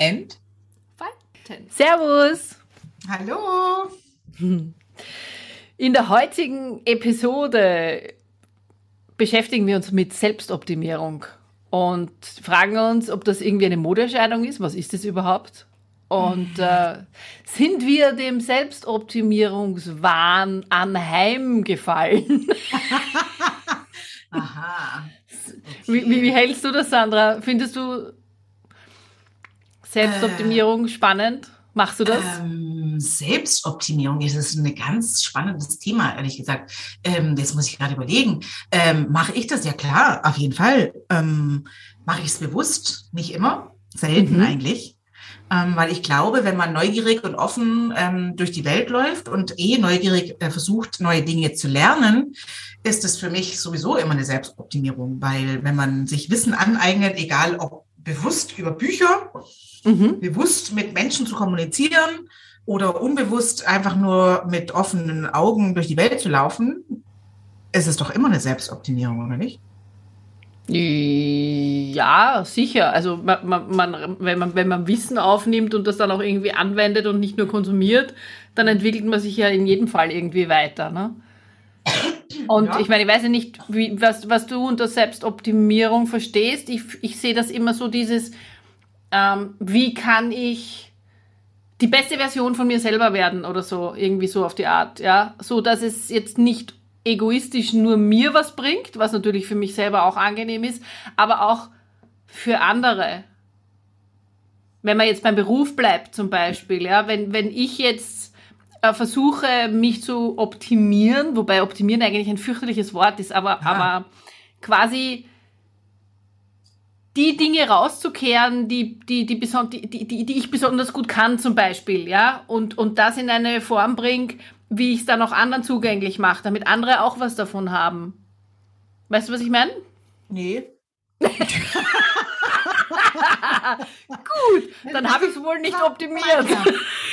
and Falten. Servus! Hallo! In der heutigen Episode beschäftigen wir uns mit Selbstoptimierung und fragen uns, ob das irgendwie eine Modeerscheinung ist. Was ist das überhaupt? Und äh, sind wir dem Selbstoptimierungswahn anheimgefallen? Aha. Okay. Wie, wie, wie, hältst du das, Sandra? Findest du Selbstoptimierung äh, spannend? Machst du das? Ähm, Selbstoptimierung ist ein ganz spannendes Thema, ehrlich gesagt. Ähm, das muss ich gerade überlegen. Ähm, Mache ich das? Ja klar, auf jeden Fall. Ähm, Mache ich es bewusst? Nicht immer. Selten mhm. eigentlich. Ähm, weil ich glaube, wenn man neugierig und offen ähm, durch die Welt läuft und eh neugierig äh, versucht, neue Dinge zu lernen, ist es für mich sowieso immer eine Selbstoptimierung, weil wenn man sich Wissen aneignet, egal ob bewusst über Bücher, mhm. bewusst mit Menschen zu kommunizieren oder unbewusst einfach nur mit offenen Augen durch die Welt zu laufen, ist es doch immer eine Selbstoptimierung, oder nicht? Ja, sicher. Also man, man, wenn, man, wenn man Wissen aufnimmt und das dann auch irgendwie anwendet und nicht nur konsumiert, dann entwickelt man sich ja in jedem Fall irgendwie weiter. Ne? Und ja. ich meine, ich weiß ja nicht, wie, was, was du unter Selbstoptimierung verstehst. Ich, ich sehe das immer so dieses, ähm, wie kann ich die beste Version von mir selber werden oder so, irgendwie so auf die Art, ja, so dass es jetzt nicht egoistisch nur mir was bringt, was natürlich für mich selber auch angenehm ist, aber auch für andere. Wenn man jetzt beim Beruf bleibt zum Beispiel, ja, wenn, wenn ich jetzt äh, versuche, mich zu optimieren, wobei optimieren eigentlich ein fürchterliches Wort ist, aber, aber quasi die Dinge rauszukehren, die, die, die, die, die, die ich besonders gut kann, zum Beispiel, ja, und, und das in eine Form bringe, wie ich es dann auch anderen zugänglich mache, damit andere auch was davon haben. Weißt du, was ich meine? Nee. Gut, dann habe ich es wohl nicht optimiert.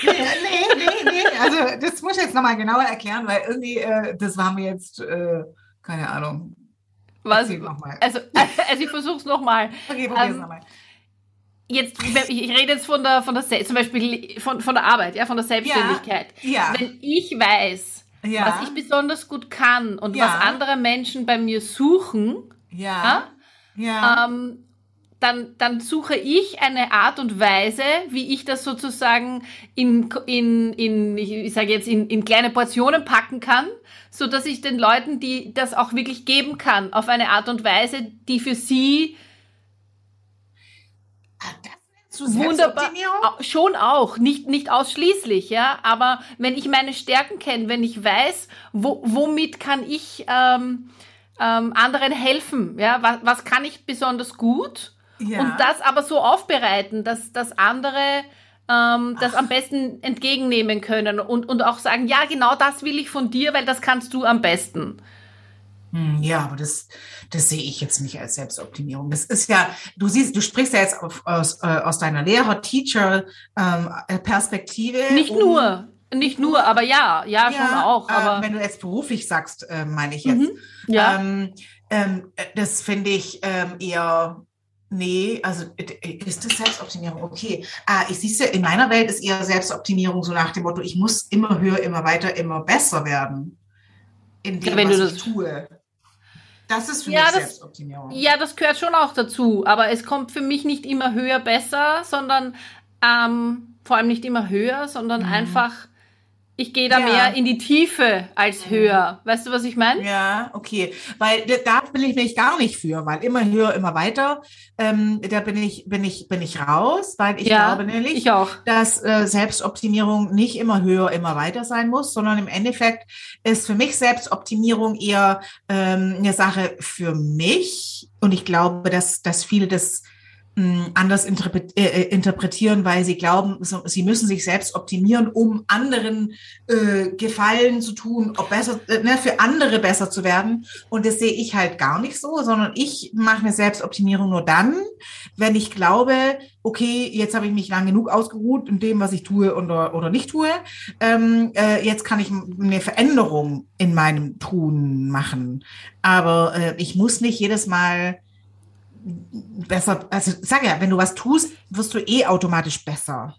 Nee, nee, nee. Also das muss ich jetzt nochmal genauer erklären, weil irgendwie, äh, das war mir jetzt, äh, keine Ahnung, was? Also, also ich versuche es nochmal. Okay, probier es ähm, nochmal. Jetzt, ich rede jetzt von der, von der, zum Beispiel von, von der Arbeit, ja, von der Selbstständigkeit. Ja, ja. Wenn ich weiß, ja. was ich besonders gut kann und was andere Menschen bei mir suchen, ja, ja. Ähm, dann, dann suche ich eine Art und Weise, wie ich das sozusagen in, in, in ich, sage jetzt, in, in kleine Portionen packen kann, so dass ich den Leuten, die das auch wirklich geben kann, auf eine Art und Weise, die für sie ah, wunderbar schon auch. Nicht nicht ausschließlich ja. Aber wenn ich meine Stärken kenne wenn ich weiß wo, womit kann ich ähm, ähm, anderen helfen ja. Was, was kann ich besonders gut ja. Und das aber so aufbereiten, dass, dass andere ähm, das am besten entgegennehmen können und, und auch sagen, ja, genau das will ich von dir, weil das kannst du am besten. Hm, ja, aber das, das sehe ich jetzt nicht als Selbstoptimierung. Das ist ja, du siehst, du sprichst ja jetzt auf, aus, äh, aus deiner Lehrer-Teacher-Perspektive. Ähm, nicht um, nur, nicht nur, aber ja, ja, ja schon auch. Aber äh, wenn du jetzt beruflich sagst, äh, meine ich jetzt. Mhm, ja. Ähm, ähm, das finde ich ähm, eher Nee, also ist das Selbstoptimierung? Okay. Ah, ich siehst ja, in meiner Welt ist eher Selbstoptimierung so nach dem Motto, ich muss immer höher, immer weiter, immer besser werden. In dem, ja, was das ich tue. Das ist für ja, mich das, Selbstoptimierung. Ja, das gehört schon auch dazu. Aber es kommt für mich nicht immer höher, besser, sondern ähm, vor allem nicht immer höher, sondern mhm. einfach ich gehe da ja. mehr in die Tiefe als höher. Weißt du, was ich meine? Ja, okay. Weil da bin ich mich gar nicht für, weil immer höher, immer weiter. Ähm, da bin ich, bin ich, bin ich raus, weil ich ja, glaube nämlich, ich auch. dass äh, Selbstoptimierung nicht immer höher, immer weiter sein muss, sondern im Endeffekt ist für mich Selbstoptimierung eher ähm, eine Sache für mich. Und ich glaube, dass, dass viele das anders interpret äh, interpretieren, weil sie glauben, sie müssen sich selbst optimieren, um anderen äh, Gefallen zu tun, ob besser, äh, ne, für andere besser zu werden. Und das sehe ich halt gar nicht so, sondern ich mache eine Selbstoptimierung nur dann, wenn ich glaube, okay, jetzt habe ich mich lang genug ausgeruht in dem, was ich tue oder, oder nicht tue. Ähm, äh, jetzt kann ich eine Veränderung in meinem Tun machen. Aber äh, ich muss nicht jedes Mal besser, also sag ja, wenn du was tust, wirst du eh automatisch besser.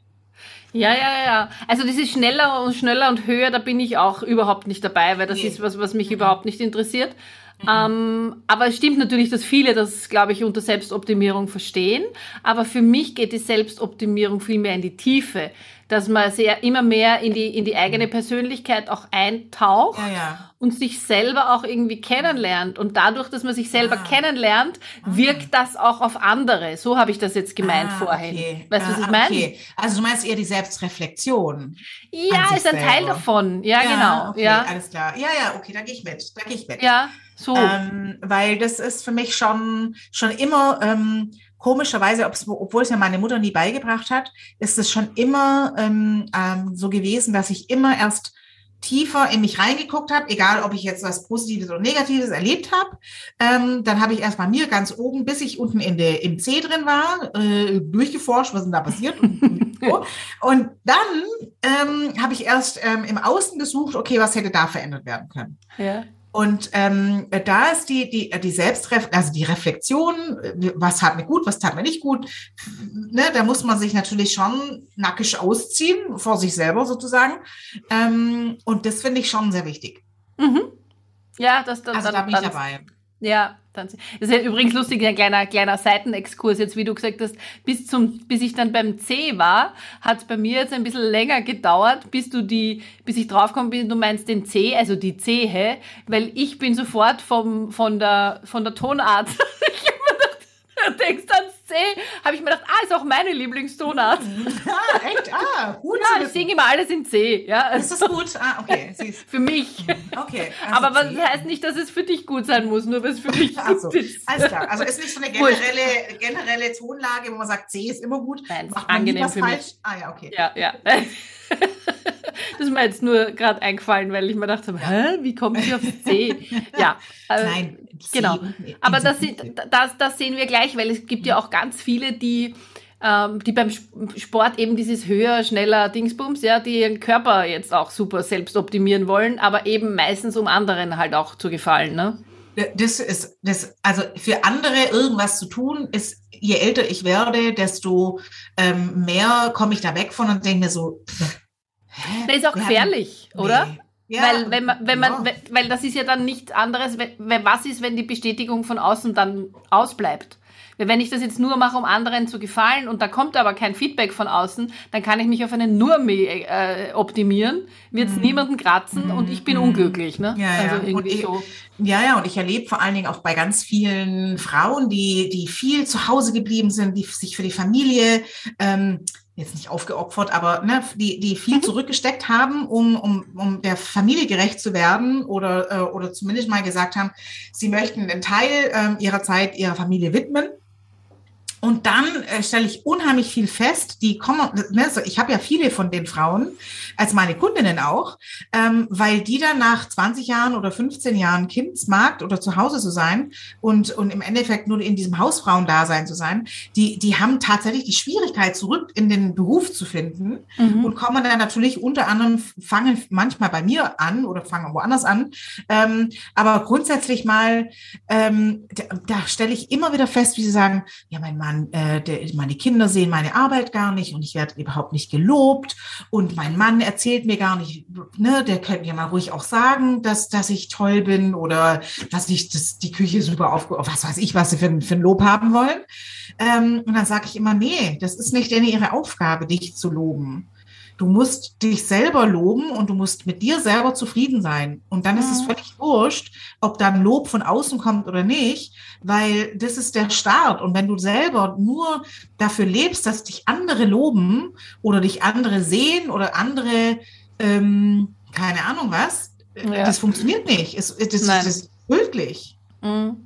Ja, ja, ja. Also das ist schneller und schneller und höher, da bin ich auch überhaupt nicht dabei, weil das nee. ist was, was mich mhm. überhaupt nicht interessiert. Mhm. Ähm, aber es stimmt natürlich, dass viele das, glaube ich, unter Selbstoptimierung verstehen. Aber für mich geht die Selbstoptimierung viel mehr in die Tiefe dass man sehr immer mehr in die, in die eigene Persönlichkeit auch eintaucht ja, ja. und sich selber auch irgendwie kennenlernt. Und dadurch, dass man sich selber ah. kennenlernt, ah. wirkt das auch auf andere. So habe ich das jetzt gemeint ah, vorhin. Okay. Weißt du, was ich ah, meine? Okay. Also du meinst eher die Selbstreflexion. Ja, ist ein selber. Teil davon. Ja, ja genau. Okay, ja, alles klar. Ja, ja, okay, da gehe ich mit. Da gehe ich mit. Ja, so. Ähm, weil das ist für mich schon, schon immer, ähm, komischerweise, obwohl es ja meine Mutter nie beigebracht hat, ist es schon immer ähm, ähm, so gewesen, dass ich immer erst tiefer in mich reingeguckt habe, egal ob ich jetzt was Positives oder Negatives erlebt habe. Ähm, dann habe ich erst bei mir ganz oben, bis ich unten in der, im C drin war, äh, durchgeforscht, was denn da passiert. und, und dann ähm, habe ich erst ähm, im Außen gesucht, okay, was hätte da verändert werden können. Ja. Und ähm, da ist die, die, die Selbstref also die Reflexion, was tat mir gut, was tat mir nicht gut. Ne, da muss man sich natürlich schon nackig ausziehen, vor sich selber sozusagen. Ähm, und das finde ich schon sehr wichtig. Mhm. Ja, das, das also da bin ich dabei. Ja, das ist ja übrigens lustig, ein kleiner, kleiner Seitenexkurs. Jetzt, wie du gesagt hast, bis zum, bis ich dann beim C war, hat es bei mir jetzt ein bisschen länger gedauert, bis du die, bis ich draufgekommen bin, du meinst den C, also die Zehe, weil ich bin sofort vom, von der, von der Tonart, ich habe mir gedacht, denkst ans C, habe ich mir gedacht, ah, ist auch meine Lieblingstonart. Ah, echt? Ah, gut. Ja, ich singe immer alles in C. Ja. Ist das gut? Ah, okay. für mich. Okay. Also Aber was heißt nicht, dass es für dich gut sein muss, nur weil es für mich also, gut ist. Alles klar. Also ist nicht so eine generelle, generelle Tonlage, wo man sagt, C ist immer gut. Nein, Macht man angenehm für falsch? mich. Ah ja, okay. Ja, ja. Das ist mir jetzt nur gerade eingefallen, weil ich mir dachte, hä, wie kommt sie auf C? Ja. Äh, Nein. Genau. Aber das, das, das sehen wir gleich, weil es gibt ja auch ganz viele, die ähm, die beim Sport eben dieses höher, schneller Dingsbums, ja, die ihren Körper jetzt auch super selbst optimieren wollen, aber eben meistens um anderen halt auch zu gefallen, ne? Das ist, das, also für andere irgendwas zu tun, ist, je älter ich werde, desto ähm, mehr komme ich da weg von und denke mir so, das ist auch gefährlich, nee. oder? Ja, weil, wenn man, wenn man, ja. weil das ist ja dann nichts anderes, wenn, was ist, wenn die Bestätigung von außen dann ausbleibt? Wenn ich das jetzt nur mache, um anderen zu gefallen und da kommt aber kein Feedback von außen, dann kann ich mich auf einen nur äh, optimieren, wird es mhm. niemanden kratzen und ich bin mhm. unglücklich. Ne? Ja, also ja. irgendwie ich, so. Ja, ja, und ich erlebe vor allen Dingen auch bei ganz vielen Frauen, die, die viel zu Hause geblieben sind, die sich für die Familie ähm, jetzt nicht aufgeopfert, aber ne, die, die viel mhm. zurückgesteckt haben, um, um, um der Familie gerecht zu werden oder, äh, oder zumindest mal gesagt haben, sie möchten einen Teil äh, ihrer Zeit ihrer Familie widmen. Und dann äh, stelle ich unheimlich viel fest, die kommen, ne, so, ich habe ja viele von den Frauen, als meine Kundinnen auch, ähm, weil die dann nach 20 Jahren oder 15 Jahren Kindsmarkt oder zu Hause zu sein und, und im Endeffekt nur in diesem Hausfrauendasein zu sein, die, die haben tatsächlich die Schwierigkeit, zurück in den Beruf zu finden mhm. und kommen dann natürlich unter anderem, fangen manchmal bei mir an oder fangen woanders an. Ähm, aber grundsätzlich mal, ähm, da, da stelle ich immer wieder fest, wie sie sagen, ja, mein Mann, man, äh, der, meine Kinder sehen meine Arbeit gar nicht und ich werde überhaupt nicht gelobt und mein Mann erzählt mir gar nicht, ne, der könnte mir mal ruhig auch sagen, dass, dass ich toll bin oder dass ich das, die Küche super aufge, was weiß ich, was sie für, für ein Lob haben wollen. Ähm, und dann sage ich immer, nee, das ist nicht ihre Aufgabe, dich zu loben. Du musst dich selber loben und du musst mit dir selber zufrieden sein. Und dann ist es mhm. völlig wurscht, ob dann Lob von außen kommt oder nicht, weil das ist der Start. Und wenn du selber nur dafür lebst, dass dich andere loben oder dich andere sehen oder andere, ähm, keine Ahnung was, ja. das funktioniert nicht. Es, das, das ist möglich. Mhm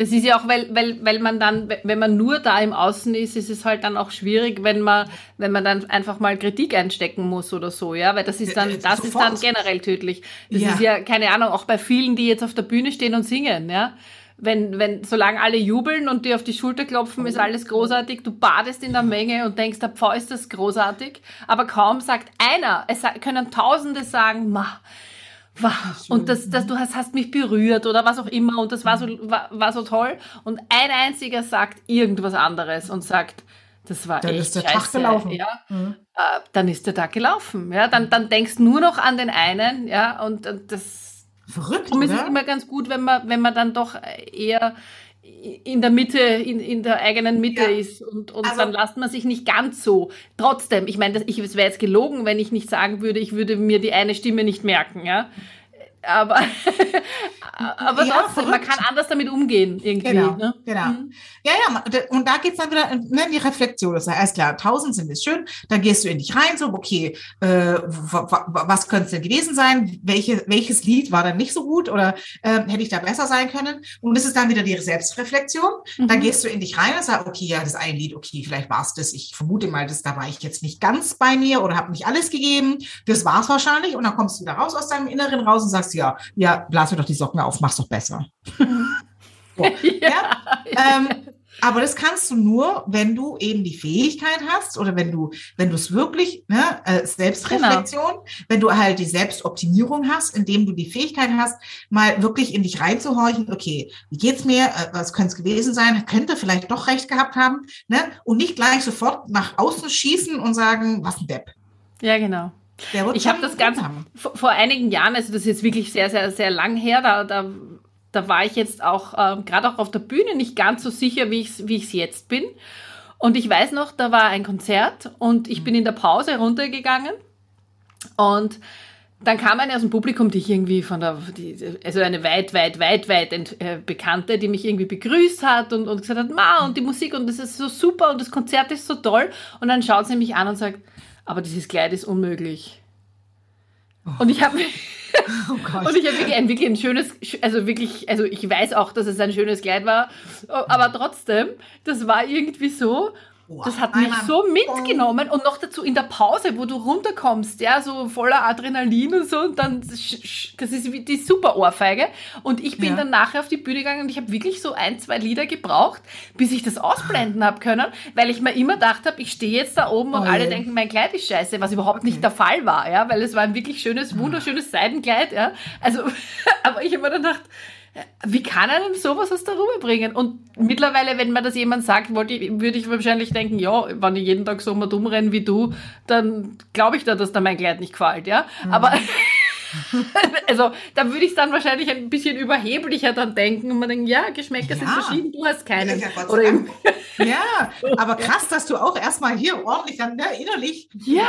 Das ist ja auch, weil, weil, weil man dann, wenn man nur da im Außen ist, ist es halt dann auch schwierig, wenn man, wenn man dann einfach mal Kritik einstecken muss oder so, ja, weil das ist dann, das ist dann generell tödlich. Das ja. ist ja, keine Ahnung, auch bei vielen, die jetzt auf der Bühne stehen und singen, ja. Wenn, wenn, solange alle jubeln und dir auf die Schulter klopfen, ist alles großartig. Du badest in der Menge und denkst, der Pfau ist das großartig. Aber kaum sagt einer, es können Tausende sagen, ma, und das, das, du hast, hast mich berührt oder was auch immer und das war so, war, war so toll. Und ein einziger sagt irgendwas anderes und sagt, das war dann echt ist der scheiße. Tag gelaufen. Ja, mhm. äh, dann ist der Tag gelaufen. Ja, dann, dann denkst du nur noch an den einen, ja, und, und das Verrückt, ist es immer ganz gut, wenn man, wenn man dann doch eher in der Mitte, in, in der eigenen Mitte ja. ist und, und also, dann lasst man sich nicht ganz so. Trotzdem, ich meine, ich, es wäre jetzt gelogen, wenn ich nicht sagen würde, ich würde mir die eine Stimme nicht merken, ja aber, aber ja, trotzdem, verrückt. man kann anders damit umgehen irgendwie. Genau, ne? genau. Mhm. Ja, ja, und da geht's dann wieder ne, in die Reflexion. Das heißt, alles klar, tausend sind es schön, dann gehst du in dich rein, so, okay, äh, was könnte es denn gewesen sein? Welche, welches Lied war dann nicht so gut oder äh, hätte ich da besser sein können? Und das ist dann wieder die Selbstreflexion. Mhm. Dann gehst du in dich rein und sagst, okay, ja, das ein Lied, okay, vielleicht war es das. Ich vermute mal, dass da war ich jetzt nicht ganz bei mir oder habe nicht alles gegeben. Das war es wahrscheinlich. Und dann kommst du wieder raus aus deinem Inneren raus und sagst, sagst, ja, ja, blas mir doch die Socken auf, mach's doch besser. so, ja. ja? Ähm, aber das kannst du nur, wenn du eben die Fähigkeit hast oder wenn du, wenn du es wirklich, ne, äh, Selbstreflexion, genau. wenn du halt die Selbstoptimierung hast, indem du die Fähigkeit hast, mal wirklich in dich reinzuhorchen, okay, wie geht's mir, äh, was könnte es gewesen sein, könnte vielleicht doch recht gehabt haben, ne, und nicht gleich sofort nach außen schießen und sagen, was ein Depp. Ja, genau ich habe das ganz vor, vor, einigen Jahren, also das ist jetzt wirklich sehr, sehr, sehr lang her, da, da, da war ich jetzt auch äh, gerade auch auf der Bühne nicht ganz so sicher, wie ich es wie ich's jetzt bin. Und ich weiß noch, da war ein Konzert und ich bin in der Pause runtergegangen und dann kam eine aus dem Publikum, die ich irgendwie von der, die, also eine weit, weit, weit, weit ent, äh, Bekannte, die mich irgendwie begrüßt hat und, und gesagt hat, Ma, und die Musik und das ist so super und das Konzert ist so toll. Und dann schaut sie mich an und sagt, aber dieses Kleid ist unmöglich. Oh. Und ich habe oh und ich habe wirklich ein, wirklich ein schönes, also wirklich, also ich weiß auch, dass es ein schönes Kleid war, aber trotzdem, das war irgendwie so, das hat mich so mitgenommen und noch dazu in der Pause, wo du runterkommst, ja, so voller Adrenalin und so und dann, das ist wie die super Ohrfeige und ich bin ja. dann nachher auf die Bühne gegangen und ich habe wirklich so ein, zwei Lieder gebraucht, bis ich das ausblenden habe können, weil ich mir immer gedacht habe, ich stehe jetzt da oben und oh alle je. denken, mein Kleid ist scheiße, was überhaupt okay. nicht der Fall war, ja, weil es war ein wirklich schönes, wunderschönes Seidenkleid, ja, also, aber ich habe mir dann gedacht, wie kann einem sowas aus der Ruhe bringen? Und mittlerweile, wenn mir das jemand sagt, würde ich wahrscheinlich denken, ja, wenn ich jeden Tag so mal dumm renne wie du, dann glaube ich da, dass da mein Kleid nicht gefällt, ja. Mhm. Aber also da würde ich dann wahrscheinlich ein bisschen überheblicher dann denken und man denkt, ja, Geschmäcker ja. sind verschieden, du hast keinen. Ja, Oder ja, aber krass, dass du auch erstmal hier ordentlich dann ne, innerlich ja.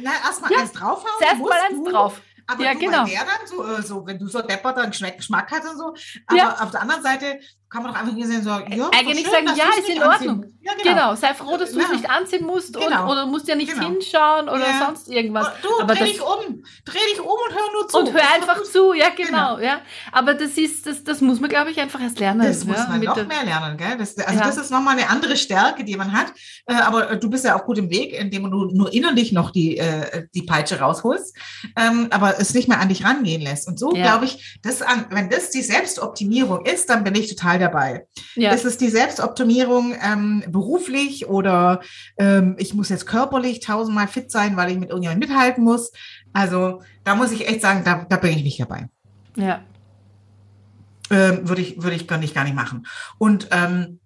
na, erstmal ja. eins draufhauen Zuerst mal eins drauf. Aber ja, genau. der dann so, äh, so, wenn du so deppert dann Geschmack hast und so. Aber ja. auf der anderen Seite kann man doch einfach hier sehen, so, ja, eigentlich schön, sagen, ja, ist in Ordnung. Ja, genau. genau. sei froh, dass du es nicht anziehen musst genau. und, oder musst ja nicht genau. hinschauen oder ja. sonst irgendwas. Du, Aber dreh dich um, dreh dich um und hör nur zu. Und hör einfach zu, ja, genau, genau, ja. Aber das ist, das, das muss man, glaube ich, einfach erst lernen. Das muss man noch mehr lernen, gell? Das, also das ist nochmal eine andere Stärke, die man hat. Äh, aber du bist ja auch gut im Weg, indem du nur innerlich noch die, äh, die Peitsche rausholst, ähm, aber es nicht mehr an dich rangehen lässt. Und so, glaube ich, das an, wenn das die Selbstoptimierung ist, dann bin ich total dabei. Ja. Ist es die Selbstoptimierung ähm, beruflich oder ähm, ich muss jetzt körperlich tausendmal fit sein, weil ich mit irgendjemandem mithalten muss? Also da muss ich echt sagen, da, da bin ich nicht dabei. Ja. Ähm, würde ich, würde ich gar nicht, gar nicht machen. Und ähm,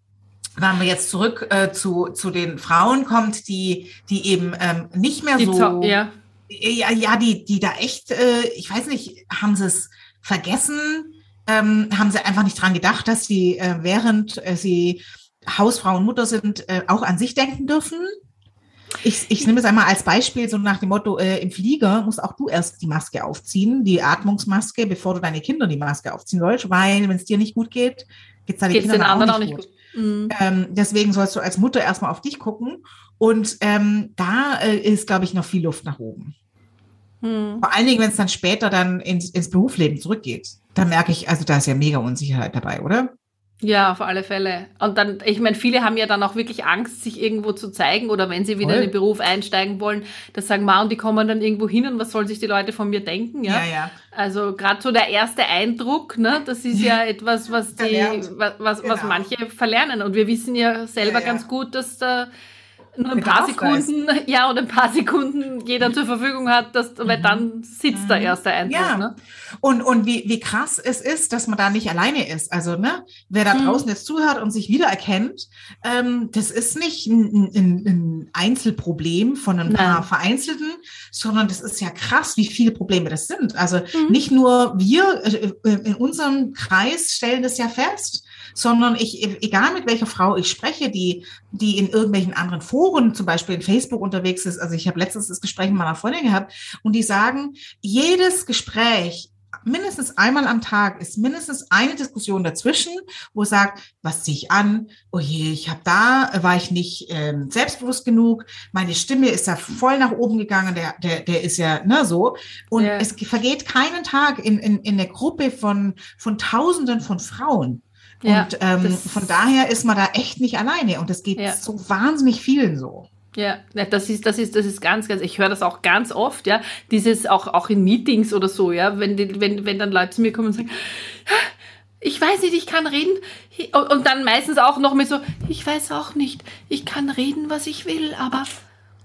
wenn wir jetzt zurück äh, zu, zu den Frauen kommt, die, die eben ähm, nicht mehr die so, ja. ja, ja, die, die da echt, äh, ich weiß nicht, haben sie es vergessen, ähm, haben sie einfach nicht dran gedacht, dass sie, äh, während äh, sie Hausfrau und Mutter sind, äh, auch an sich denken dürfen. Ich, ich nehme es einmal als Beispiel, so nach dem Motto, äh, im Flieger musst auch du erst die Maske aufziehen, die Atmungsmaske, bevor du deine Kinder die Maske aufziehen sollst, weil wenn es dir nicht gut geht, geht es deine Geht's Kinder auch nicht, auch nicht gut. gut. Mhm. Ähm, deswegen sollst du als Mutter erstmal auf dich gucken. Und ähm, da äh, ist, glaube ich, noch viel Luft nach oben. Mhm. Vor allen Dingen, wenn es dann später dann ins, ins Berufsleben zurückgeht da merke ich, also da ist ja mega Unsicherheit dabei, oder? Ja, auf alle Fälle. Und dann, ich meine, viele haben ja dann auch wirklich Angst, sich irgendwo zu zeigen oder wenn sie wieder Voll. in den Beruf einsteigen wollen, das sagen, ma, und die kommen dann irgendwo hin und was sollen sich die Leute von mir denken, ja? Ja, ja. Also gerade so der erste Eindruck, ne, das ist ja etwas, was die, was, was, genau. was manche verlernen. Und wir wissen ja selber ja. ganz gut, dass da nur ein paar Sekunden, ja, und ein paar Sekunden jeder zur Verfügung hat, dass, weil dann sitzt der mhm. erste Eindruck. Ja. Ne? Und, und wie, wie krass es ist, dass man da nicht alleine ist. Also, ne, wer da mhm. draußen jetzt zuhört und sich wiedererkennt, ähm, das ist nicht ein, ein, ein Einzelproblem von ein paar Nein. Vereinzelten, sondern das ist ja krass, wie viele Probleme das sind. Also mhm. nicht nur wir äh, äh, in unserem Kreis stellen das ja fest, sondern ich, egal mit welcher Frau ich spreche, die, die in irgendwelchen anderen Foren, zum Beispiel in Facebook unterwegs ist, also ich habe letztens das Gespräch mit meiner Freundin gehabt und die sagen, jedes Gespräch mindestens einmal am Tag ist mindestens eine Diskussion dazwischen, wo sagt, was ziehe ich an? Oh je, ich habe da, war ich nicht ähm, selbstbewusst genug, meine Stimme ist ja voll nach oben gegangen, der, der, der ist ja ne, so. Und ja. es vergeht keinen Tag in, in, in der Gruppe von, von Tausenden von Frauen, ja, und ähm, von daher ist man da echt nicht alleine und das geht ja. so wahnsinnig vielen so. Ja, das ist, das ist, das ist ganz, ganz, ich höre das auch ganz oft, ja, dieses auch, auch in Meetings oder so, ja, wenn, die, wenn, wenn dann Leute zu mir kommen und sagen, ich weiß nicht, ich kann reden, und dann meistens auch noch mit so, ich weiß auch nicht, ich kann reden, was ich will, aber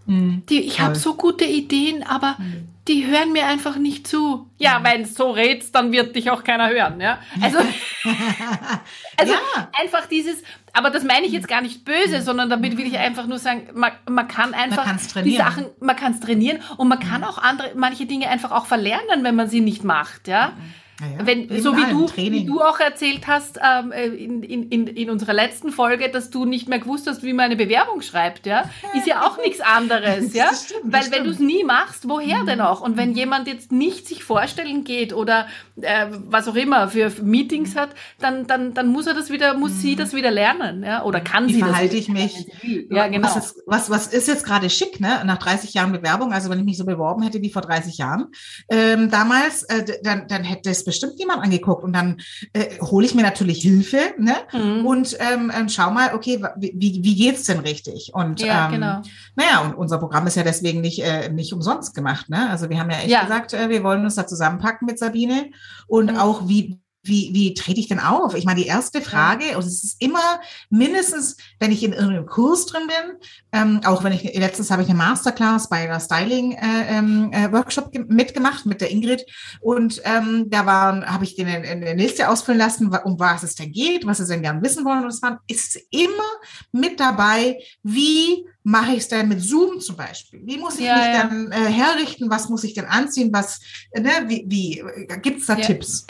Mhm. Die, ich habe so gute Ideen, aber mhm. Die hören mir einfach nicht zu. Ja, mhm. wenn du so redst, dann wird dich auch keiner hören. Ja? Also, also ja. einfach dieses, aber das meine ich jetzt gar nicht böse, mhm. sondern damit will ich einfach nur sagen, man, man kann einfach man die Sachen, man kann es trainieren und man kann mhm. auch andere, manche Dinge einfach auch verlernen, wenn man sie nicht macht. Ja. Mhm. Ja, Wenn, so wie du, wie du auch erzählt hast ähm, äh, in, in, in unserer letzten Folge, dass du nicht mehr gewusst hast, wie man eine Bewerbung schreibt, ja, ist ja auch nichts anderes, ja. Stimmt, Weil wenn du es nie machst, woher mhm. denn auch? Und wenn jemand jetzt nicht sich vorstellen geht oder äh, was auch immer für Meetings hat, dann, dann, dann muss er das wieder, muss mhm. sie das wieder lernen, ja, oder kann wie sie verhalte das? verhalte ich mich? Ja, genau. Was ist, was, was ist jetzt gerade schick, ne? Nach 30 Jahren Bewerbung, also wenn ich mich so beworben hätte wie vor 30 Jahren, ähm, damals, äh, dann, dann hätte es bestimmt jemand angeguckt und dann äh, hole ich mir natürlich Hilfe ne? Mhm. und ähm, ähm, schau mal, okay, wie, wie geht's denn richtig? Und ja, ähm, genau. naja, und unser Programm ist ja deswegen nicht, äh, nicht umsonst gemacht. Ne? Also wir haben ja echt ja. gesagt, äh, wir wollen uns da zusammenpacken mit Sabine und mhm. auch wie wie, wie trete ich denn auf? Ich meine, die erste Frage, und es ist immer mindestens, wenn ich in irgendeinem Kurs drin bin, ähm, auch wenn ich, letztens habe ich eine Masterclass bei der Styling-Workshop äh, ähm, äh, mitgemacht mit der Ingrid und ähm, da war, habe ich den in, in der Liste ausfüllen lassen, um was es denn geht, was sie denn gern wissen wollen und es war, ist immer mit dabei, wie mache ich es denn mit Zoom zum Beispiel? Wie muss ich ja, mich ja. dann äh, herrichten? Was muss ich denn anziehen? Was, ne, wie, wie gibt es da ja. Tipps?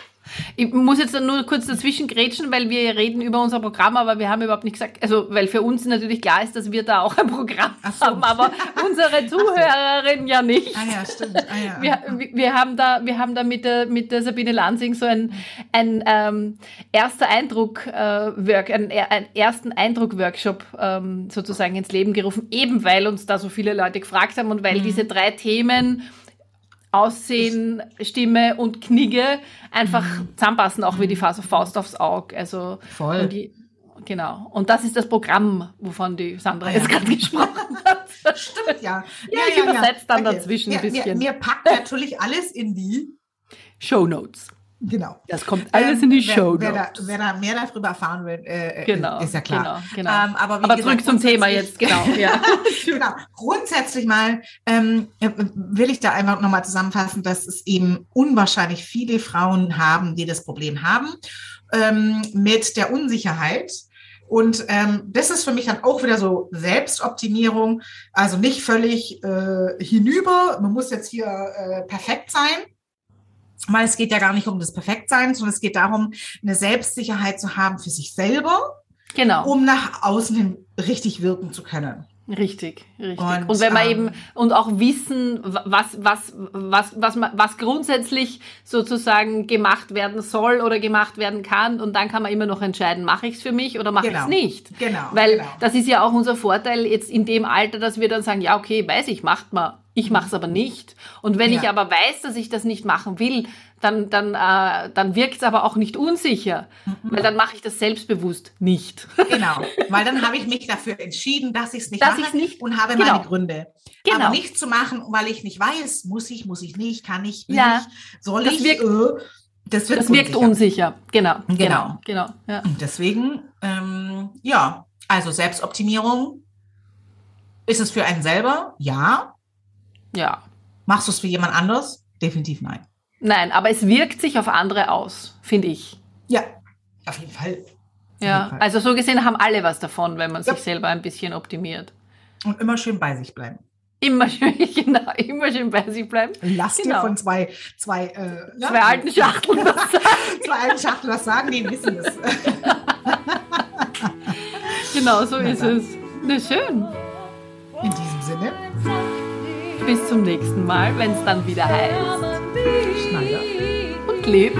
Ich muss jetzt nur kurz dazwischen grätschen, weil wir reden über unser Programm, aber wir haben überhaupt nicht gesagt, also weil für uns natürlich klar ist, dass wir da auch ein Programm so. haben, aber unsere Zuhörerin so. ja nicht. Ah ja, stimmt. Ah, ja. Wir, wir, haben da, wir haben da mit der, mit der Sabine Lansing so ein, ein ähm, erster Eindruck, äh, Work, ein, ein ersten Eindruck-Workshop ähm, sozusagen ins Leben gerufen, eben weil uns da so viele Leute gefragt haben und weil mhm. diese drei Themen Aussehen, Stimme und Knigge einfach mhm. zusammenpassen, auch wie die Faust aufs Auge. Also Voll. Und die, genau. Und das ist das Programm, wovon die Sandra ah, jetzt gerade gesprochen hat. Stimmt, ja. Ja, ich ja, übersetze ja. dann okay. dazwischen ein bisschen. Mir, mir packt natürlich alles in die Show Notes. Genau. Das kommt alles ähm, in die Show. Wer, wer, da, wer da mehr darüber erfahren will, äh, äh, genau, ist ja klar. Genau, genau. Ähm, aber, aber gesagt, zurück zum Thema jetzt, genau. Ja. genau. Grundsätzlich mal ähm, äh, will ich da einfach nochmal zusammenfassen, dass es eben unwahrscheinlich viele Frauen haben, die das Problem haben ähm, mit der Unsicherheit. Und ähm, das ist für mich dann auch wieder so Selbstoptimierung, also nicht völlig äh, hinüber, man muss jetzt hier äh, perfekt sein, weil es geht ja gar nicht um das Perfektsein, sondern es geht darum, eine Selbstsicherheit zu haben für sich selber, genau. um nach außen hin richtig wirken zu können. Richtig, richtig. Und, und wenn man ähm, eben und auch wissen, was was was was was grundsätzlich sozusagen gemacht werden soll oder gemacht werden kann und dann kann man immer noch entscheiden, mache ich es für mich oder mache genau, ich es nicht. Genau. Weil genau. das ist ja auch unser Vorteil jetzt in dem Alter, dass wir dann sagen, ja okay, weiß ich, macht man Ich mache es aber nicht. Und wenn Ja. ich aber weiß, dass ich das nicht machen will, dann, dann, äh, dann wirkt es aber auch nicht unsicher, weil dann mache ich das selbstbewusst nicht. Genau, weil dann habe ich mich dafür entschieden, dass ich es nicht Dass mache nicht- und habe genau. meine Gründe. Genau. Aber nicht zu machen, weil ich nicht weiß, muss ich, muss ich nicht, kann ich, will Ja, ich, soll das ich, wirkt- äh, das wird Das wirkt unsicher. unsicher. Genau. Genau. Genau. genau ja. Und deswegen, ähm, ja, also Selbstoptimierung. Ist es für einen selber? Ja. Ja. Machst du es für jemand anders? Definitiv nein. Nein, aber es wirkt sich auf andere aus, finde ich. Ja, auf jeden Fall. Auf jeden Ja, Fall. also so gesehen haben alle was davon, wenn man Ja. sich selber ein bisschen optimiert. Und immer schön bei sich bleiben. Immer schön, genau, immer schön bei sich bleiben. Lass dir Genau. von zwei, zwei, äh, ne? Zwei alten Schachteln was sagen. zwei alten Schachteln was sagen, die wissen es. Genau, so Na ist dann. es. Na schön. In diesem Sinne, Bis zum nächsten Mal, wenn es dann wieder heißt. Schneider. Und lebt